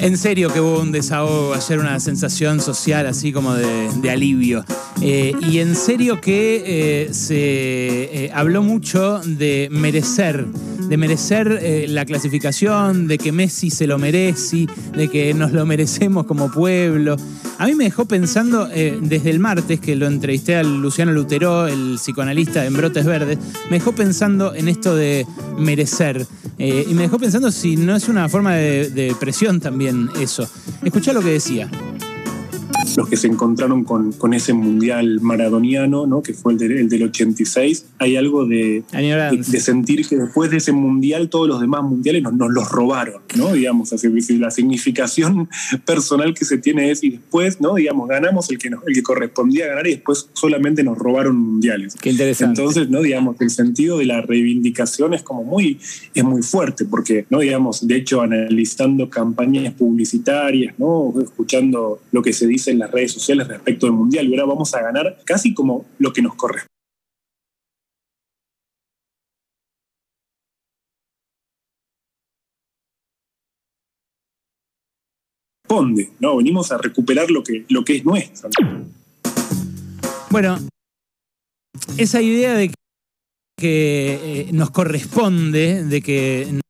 En serio que hubo un desahogo ayer, una sensación social así como de, alivio. Eh, y en serio que eh, se eh, habló mucho de merecer, de merecer la clasificación, de que Messi se lo merece, de que nos lo merecemos como pueblo. A mí me dejó pensando desde el martes, que lo entrevisté a Luciano Lutero, el psicoanalista en Brotes Verdes, me dejó pensando en esto de merecer. Y me dejó pensando si no es una forma de, de presión también eso. Escuchá lo que decía los que se encontraron con, con ese mundial maradoniano, ¿no? que fue el, del 86, hay algo de, de, sentir que después de ese mundial todos los demás mundiales nos, nos los robaron, ¿no? digamos, así, la significación personal que se tiene es y después, ¿no? digamos, ganamos el que, el que correspondía ganar y después solamente nos robaron mundiales. Qué interesante. Entonces, ¿no? digamos, el sentido de la reivindicación es como muy, es muy fuerte, porque, ¿no? digamos, de hecho, analizando campañas publicitarias, ¿no? escuchando lo que se dice en la redes sociales respecto del Mundial y ahora vamos a ganar casi como lo que nos corresponde. ¿no? Venimos a recuperar lo que, lo que es nuestro. Bueno, esa idea de que eh, nos corresponde, de que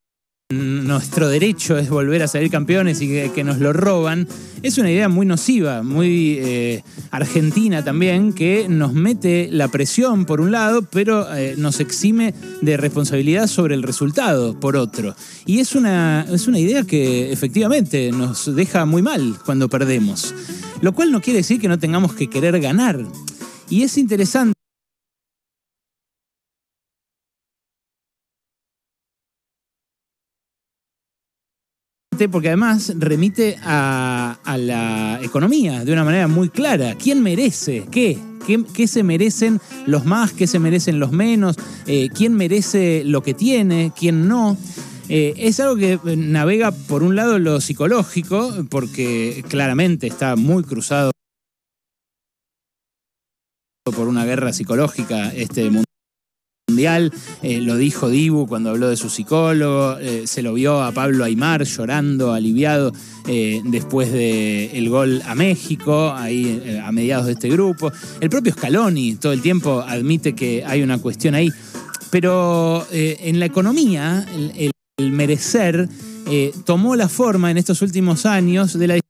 nuestro derecho es volver a salir campeones y que, nos lo roban, es una idea muy nociva, muy eh, argentina también, que nos mete la presión por un lado, pero eh, nos exime de responsabilidad sobre el resultado por otro. Y es una, es una idea que efectivamente nos deja muy mal cuando perdemos. Lo cual no quiere decir que no tengamos que querer ganar. Y es interesante porque además remite a, la economía de una manera muy clara. ¿Quién merece qué? ¿Qué, se merecen los más? ¿Qué se merecen los menos? Eh, ¿Quién merece lo que tiene? ¿Quién no? Eh, es algo que navega por un lado lo psicológico, porque claramente está muy cruzado por una guerra psicológica este mundo eh, lo dijo Dibu cuando habló de su psicólogo, eh, se lo vio a Pablo Aymar llorando, aliviado eh, después del gol a México, ahí a mediados de este grupo. El propio Scaloni todo el tiempo admite que hay una cuestión ahí, pero en la economía el, el merecer tomó la forma en estos últimos años de la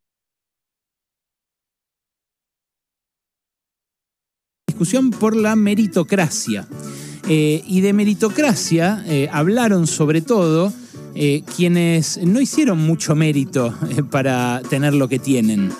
discusión por la meritocracia. Eh, y de meritocracia eh, hablaron sobre todo eh, quienes no hicieron mucho mérito para tener lo que tienen.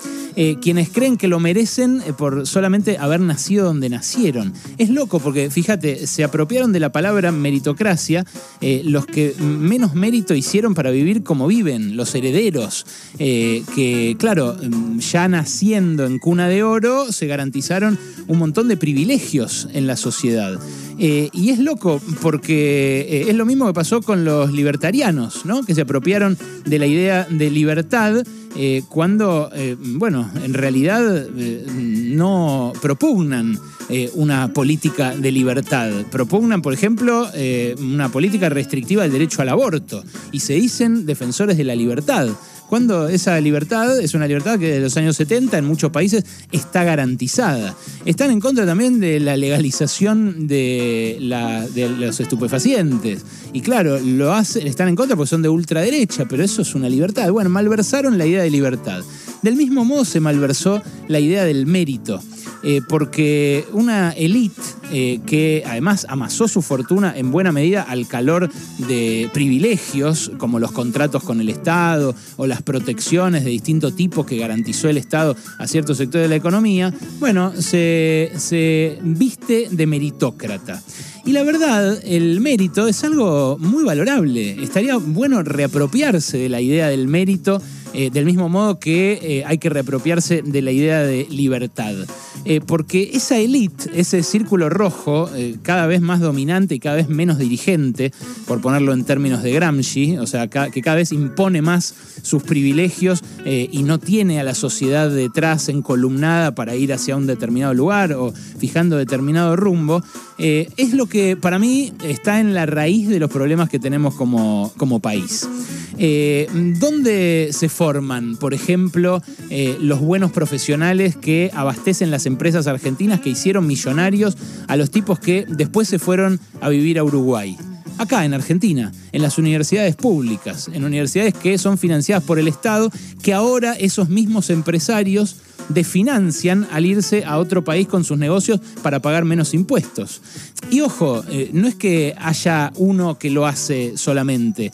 Eh, quienes creen que lo merecen eh, por solamente haber nacido donde nacieron. Es loco porque, fíjate, se apropiaron de la palabra meritocracia eh, los que menos mérito hicieron para vivir como viven, los herederos, que, claro, ya naciendo en cuna de oro, se garantizaron un montón de privilegios en la sociedad. y es loco porque es lo mismo que pasó con los libertarianos, ¿no? que se apropiaron de la idea de libertad eh, cuando, eh, bueno, en realidad eh, no propugnan una política de libertad. Propugnan, por ejemplo, una política restrictiva del derecho al aborto y se dicen defensores de la libertad cuando esa libertad es una libertad que desde los años 70 en muchos países está garantizada. Están en contra también de la legalización de, los estupefacientes. Y claro, lo hacen, están en contra porque son de ultraderecha, pero eso es una libertad. Bueno, malversaron la idea de libertad. Del mismo modo se malversó la idea del mérito. Eh, porque una élite eh, que además amasó su fortuna en buena medida al calor de privilegios, como los contratos con el Estado o las protecciones de distinto tipo que garantizó el Estado a ciertos sectores de la economía, bueno, se, se viste de meritócrata. Y la verdad, el mérito es algo muy valorable. Estaría bueno reapropiarse de la idea del mérito eh, del mismo modo que eh, hay que reapropiarse de la idea de libertad. Eh, porque esa élite, ese círculo rojo, cada vez más dominante y cada vez menos dirigente, por ponerlo en términos de Gramsci, o sea, que cada vez impone más sus privilegios y no tiene a la sociedad detrás encolumnada para ir hacia un determinado lugar o fijando determinado rumbo, es lo que para mí está en la raíz de los problemas que tenemos como, como país. Eh, ¿Dónde se forman, por ejemplo, eh, los buenos profesionales que abastecen las empresas argentinas que hicieron millonarios a los tipos que después se fueron a vivir a Uruguay? acá en Argentina, en las universidades públicas, en universidades que son financiadas por el Estado, que ahora esos mismos empresarios desfinancian al irse a otro país con sus negocios para pagar menos impuestos. Y ojo, eh, no es que haya uno que lo hace solamente.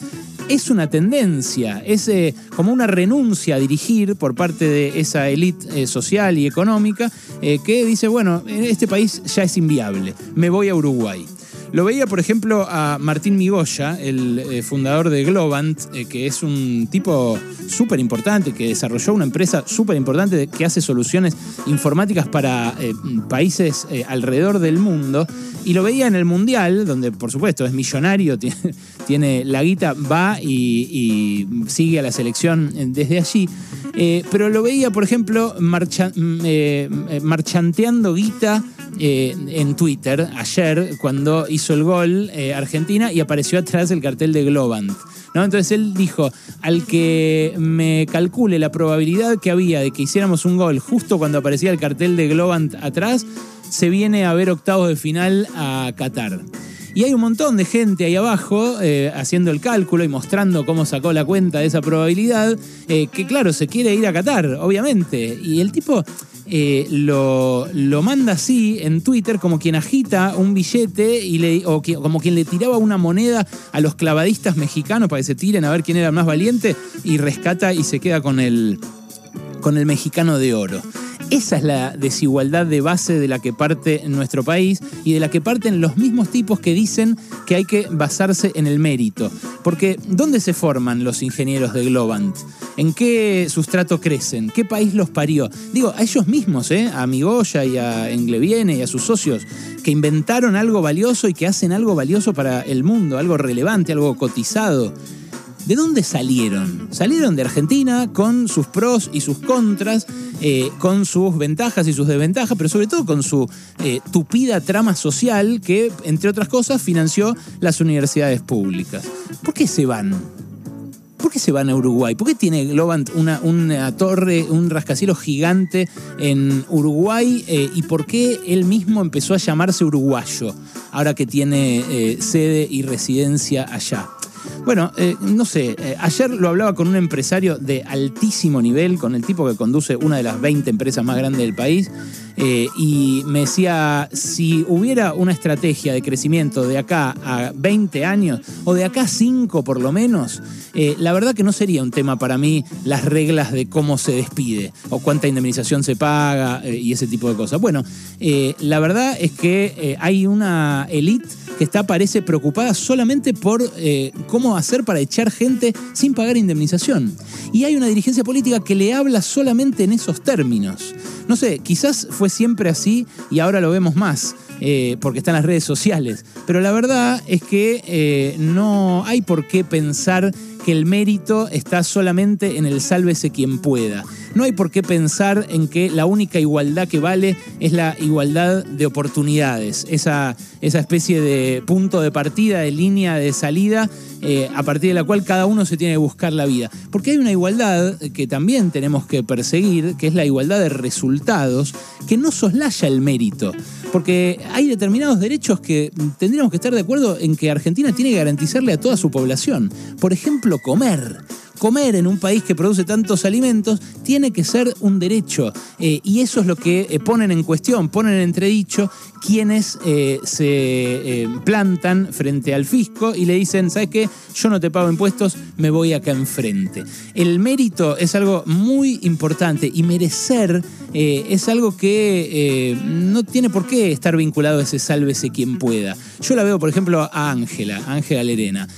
Es una tendencia, es eh, como una renuncia a dirigir por parte de esa élite eh, social y económica que dice, bueno, este país ya es inviable, me voy a Uruguay. Lo veía, por ejemplo, a Martín Migoya, el eh, fundador de Globant, eh, que es un tipo súper importante, que desarrolló una empresa súper importante que hace soluciones informáticas para eh, países alrededor del mundo. Y lo veía en el Mundial, donde por supuesto es millonario, tiene, la guita, va y, sigue a la selección desde allí. Pero lo veía, por ejemplo, mm, marchanteando guita eh, en Twitter ayer cuando hizo el gol eh, Argentina y apareció atrás el cartel de Globant. ¿no? Entonces él dijo, al que me calcule la probabilidad que había de que hiciéramos un gol justo cuando aparecía el cartel de Globant atrás, se viene a ver octavos de final a Qatar. Y hay un montón de gente ahí abajo eh, haciendo el cálculo y mostrando cómo sacó la cuenta de esa probabilidad, que claro, se quiere ir a Qatar, obviamente. Y el tipo eh, lo, manda así en Twitter como quien agita un billete y le, o como quien le tiraba una moneda a los clavadistas mexicanos para que se tiren a ver quién era más valiente y rescata y se queda con el, con el mexicano de oro. Esa es la desigualdad de base de la que parte nuestro país y de la que parten los mismos tipos que dicen que hay que basarse en el mérito. Porque ¿dónde se forman los ingenieros de Globant? ¿En qué sustrato crecen? ¿Qué país los parió? Digo, a ellos mismos, ¿eh? a Migoya y a Engleviene y a sus socios, que inventaron algo valioso y que hacen algo valioso para el mundo, algo relevante, algo cotizado. ¿De dónde salieron? Salieron de Argentina con sus pros y sus contras, eh, con sus ventajas y sus desventajas, pero sobre todo con su eh, tupida trama social que, entre otras cosas, financió las universidades públicas. ¿Por qué se van? ¿Por qué se van a Uruguay? ¿Por qué tiene Globant una, torre, un rascacielos gigante en Uruguay? Eh, ¿Y por qué él mismo empezó a llamarse uruguayo, ahora que tiene sede y residencia allá? Bueno, eh, no sé, ayer lo hablaba con un empresario de altísimo nivel, con el tipo que conduce una de las 20 empresas más grandes del país, eh, y me decía, si hubiera una estrategia de crecimiento de acá a 20 años, o de acá a 5 por lo menos, eh, la verdad que no sería un tema para mí las reglas de cómo se despide, o cuánta indemnización se paga, eh, y ese tipo de cosas. Bueno, la verdad es que hay una élite que está, parece, preocupada solamente por cómo hacer para echar gente sin pagar indemnización. Y hay una dirigencia política que le habla solamente en esos términos. No sé, quizás fue siempre así y ahora lo vemos más. Eh, porque están las redes sociales. Pero la verdad es que eh, no hay por qué pensar que el mérito está solamente en el sálvese quien pueda. No hay por qué pensar en que la única igualdad que vale es la igualdad de oportunidades, esa, esa especie de punto de partida, de línea de salida eh, a partir de la cual cada uno se tiene que buscar la vida. Porque hay una igualdad que también tenemos que perseguir, que es la igualdad de resultados, que no soslaya el mérito. Porque hay determinados derechos que tendríamos que estar de acuerdo en que Argentina tiene que garantizarle a toda su población. Por ejemplo, comer comer en un país que produce tantos alimentos tiene que ser un derecho. Eh, y eso es lo que eh, ponen en cuestión, ponen en entredicho quienes eh, se plantan frente al fisco y le dicen, ¿sabes qué? Yo no te pago impuestos, me voy acá enfrente. El mérito es algo muy importante y merecer es algo que no tiene por qué estar vinculado a ese sálvese quien pueda. Yo la veo, por ejemplo, a Ángela, Ángela Lerena,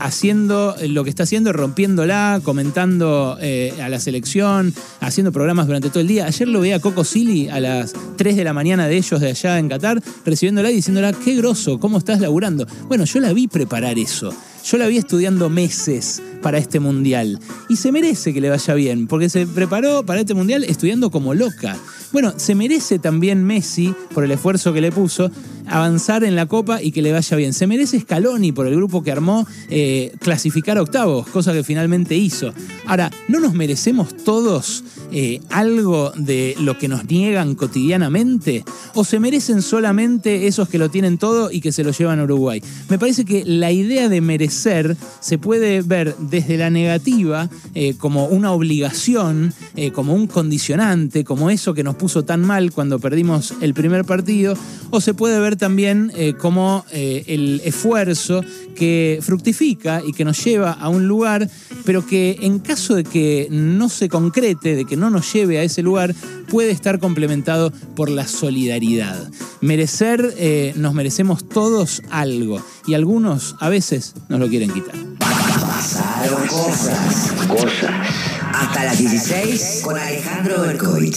haciendo lo que está haciendo, rompiendo comentando eh, a la selección, haciendo programas durante todo el día. Ayer lo veía a Coco Silly a las 3 de la mañana de ellos de allá en Qatar, recibiéndola y diciéndola, qué groso, ¿cómo estás laburando? Bueno, yo la vi preparar eso. Yo la vi estudiando meses para este mundial. Y se merece que le vaya bien, porque se preparó para este mundial estudiando como loca Bueno, se merece también Messi, por el esfuerzo que le puso, avanzar en la Copa y que le vaya bien. Se merece Scaloni por el grupo que armó eh, clasificar octavos, cosa que finalmente hizo. Ahora, ¿no nos merecemos todos eh, algo de lo que nos niegan cotidianamente? ¿O se merecen solamente esos que lo tienen todo y que se lo llevan a Uruguay? Me parece que la idea de merecer se puede ver desde la negativa eh, como una obligación, eh, como un condicionante, como eso que nos puso tan mal cuando perdimos el primer partido, o se puede ver también como el esfuerzo que fructifica y que nos lleva a un lugar, pero que en caso de que no se concrete, de que no nos lleve a ese lugar, puede estar complementado por la solidaridad. Merecer, eh, nos merecemos todos algo y algunos a veces nos lo quieren quitar. Pasaron cosas, cosas. Hasta las 16 con Alejandro Berkovich.